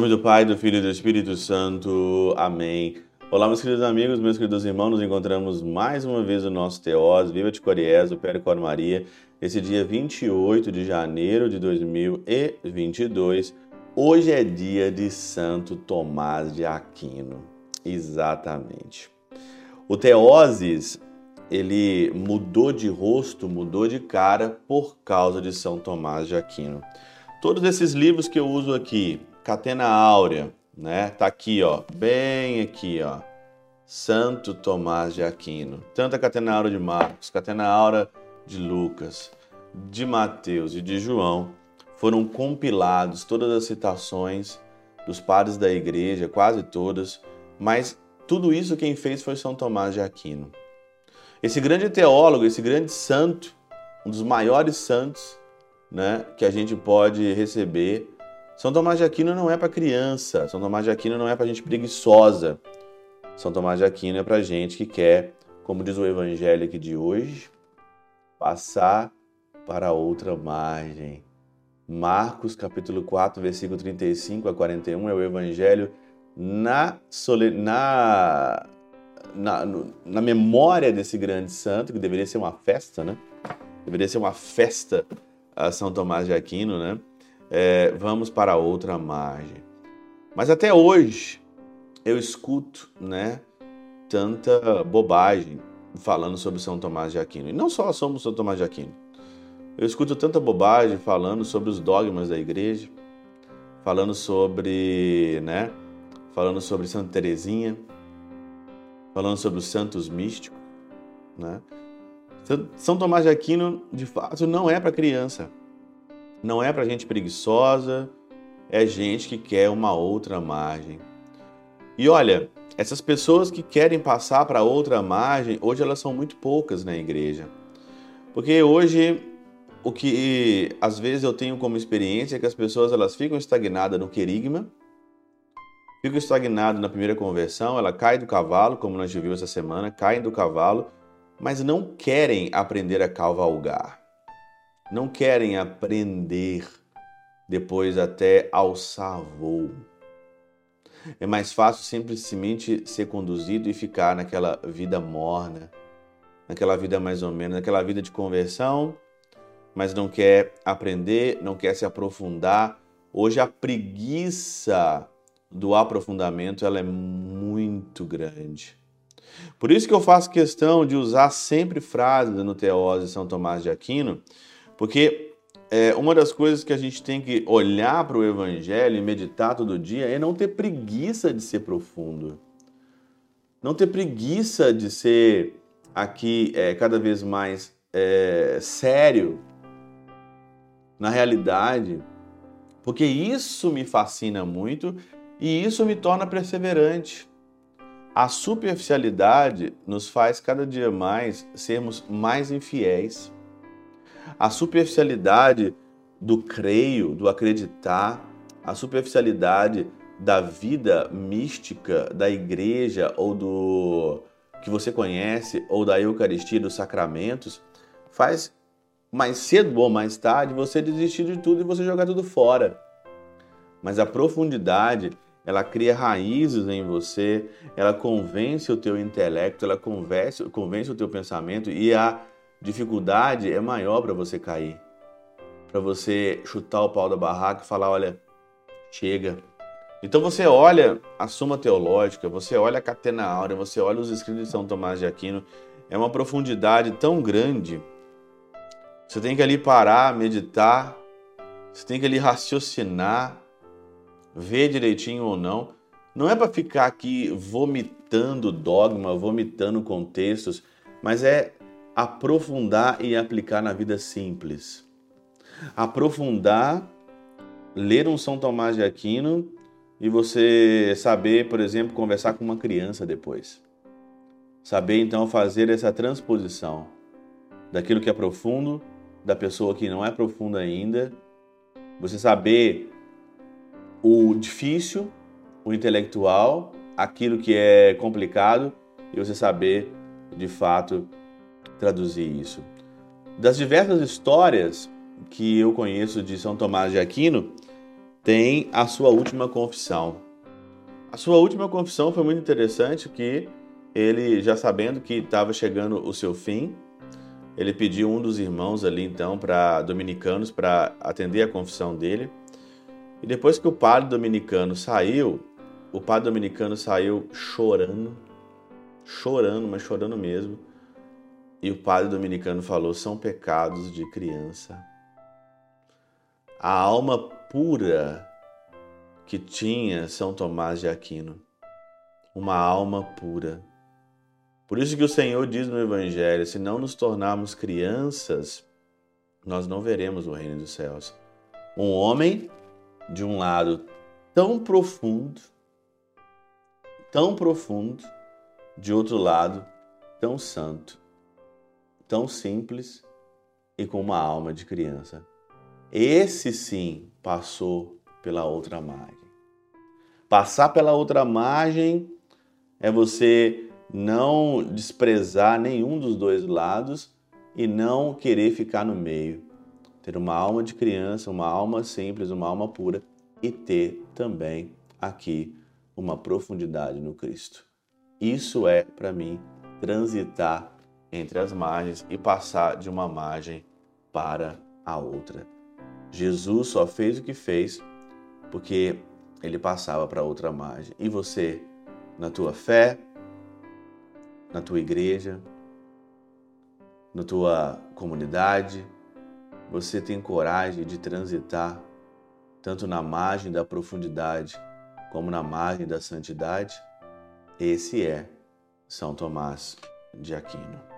nome do Pai, do Filho e do Espírito Santo. Amém. Olá, meus queridos amigos, meus queridos irmãos, nos encontramos mais uma vez no nosso Teós, Viva de Coriés, o Cor Maria, esse dia 28 de janeiro de 2022. Hoje é dia de Santo Tomás de Aquino. Exatamente. O Teoses, ele mudou de rosto, mudou de cara por causa de São Tomás de Aquino. Todos esses livros que eu uso aqui, Catena Áurea, né? Tá aqui, ó, bem aqui, ó. Santo Tomás de Aquino. Tanto a Catena Áurea de Marcos, Catena Áurea de Lucas, de Mateus e de João foram compilados todas as citações dos padres da igreja, quase todas, mas tudo isso quem fez foi São Tomás de Aquino. Esse grande teólogo, esse grande santo, um dos maiores santos, né, que a gente pode receber. São Tomás de Aquino não é para criança, São Tomás de Aquino não é para gente preguiçosa. São Tomás de Aquino é para gente que quer, como diz o evangelho aqui de hoje, passar para outra margem. Marcos capítulo 4, versículo 35 a 41 é o evangelho na, na, na, na memória desse grande santo, que deveria ser uma festa, né? Deveria ser uma festa a São Tomás de Aquino, né? É, vamos para outra margem. Mas até hoje eu escuto, né, tanta bobagem falando sobre São Tomás de Aquino. E não só somos São Tomás de Aquino. Eu escuto tanta bobagem falando sobre os dogmas da igreja, falando sobre, né, falando sobre Santa Teresinha, falando sobre os santos místicos, né? São Tomás de Aquino, de fato, não é para criança. Não é para gente preguiçosa, é gente que quer uma outra margem. E olha, essas pessoas que querem passar para outra margem, hoje elas são muito poucas na igreja. Porque hoje o que às vezes eu tenho como experiência é que as pessoas elas ficam estagnadas no querigma, ficam estagnadas na primeira conversão, ela cai do cavalo, como nós vimos essa semana, caem do cavalo mas não querem aprender a cavalgar. Não querem aprender depois até alçar voo. É mais fácil simplesmente ser conduzido e ficar naquela vida morna, naquela vida mais ou menos, naquela vida de conversão, mas não quer aprender, não quer se aprofundar. Hoje a preguiça do aprofundamento ela é muito grande. Por isso que eu faço questão de usar sempre frases no Teose de São Tomás de Aquino, porque é, uma das coisas que a gente tem que olhar para o Evangelho e meditar todo dia é não ter preguiça de ser profundo. Não ter preguiça de ser aqui é, cada vez mais é, sério na realidade, porque isso me fascina muito e isso me torna perseverante. A superficialidade nos faz cada dia mais sermos mais infiéis. A superficialidade do creio, do acreditar, a superficialidade da vida mística da igreja ou do que você conhece ou da Eucaristia, dos sacramentos, faz mais cedo ou mais tarde você desistir de tudo e você jogar tudo fora. Mas a profundidade ela cria raízes em você, ela convence o teu intelecto, ela convence, convence o teu pensamento e a dificuldade é maior para você cair. Para você chutar o pau da barraca e falar, olha, chega. Então você olha a Suma Teológica, você olha a Catena Áurea, você olha os escritos de São Tomás de Aquino, é uma profundidade tão grande. Você tem que ali parar, meditar, você tem que ali raciocinar, ver direitinho ou não. Não é para ficar aqui vomitando dogma, vomitando contextos, mas é aprofundar e aplicar na vida simples. Aprofundar, ler um São Tomás de Aquino e você saber, por exemplo, conversar com uma criança depois. Saber então fazer essa transposição daquilo que é profundo, da pessoa que não é profunda ainda. Você saber o difícil, o intelectual, aquilo que é complicado e você saber de fato traduzir isso. Das diversas histórias que eu conheço de São Tomás de Aquino, tem a sua última confissão. A sua última confissão foi muito interessante que ele, já sabendo que estava chegando o seu fim, ele pediu um dos irmãos ali então para dominicanos para atender a confissão dele. E depois que o padre dominicano saiu, o padre dominicano saiu chorando, chorando, mas chorando mesmo. E o padre dominicano falou: são pecados de criança. A alma pura que tinha São Tomás de Aquino, uma alma pura. Por isso que o Senhor diz no Evangelho: se não nos tornarmos crianças, nós não veremos o reino dos céus. Um homem, de um lado, tão profundo, tão profundo, de outro lado, tão santo, tão simples e com uma alma de criança. Esse sim passou pela outra margem. Passar pela outra margem é você não desprezar nenhum dos dois lados e não querer ficar no meio. Ter uma alma de criança, uma alma simples, uma alma pura e ter também aqui uma profundidade no Cristo. Isso é, para mim, transitar entre as margens e passar de uma margem para a outra. Jesus só fez o que fez porque ele passava para outra margem. E você, na tua fé, na tua igreja, na tua comunidade, você tem coragem de transitar tanto na margem da profundidade como na margem da santidade? Esse é São Tomás de Aquino.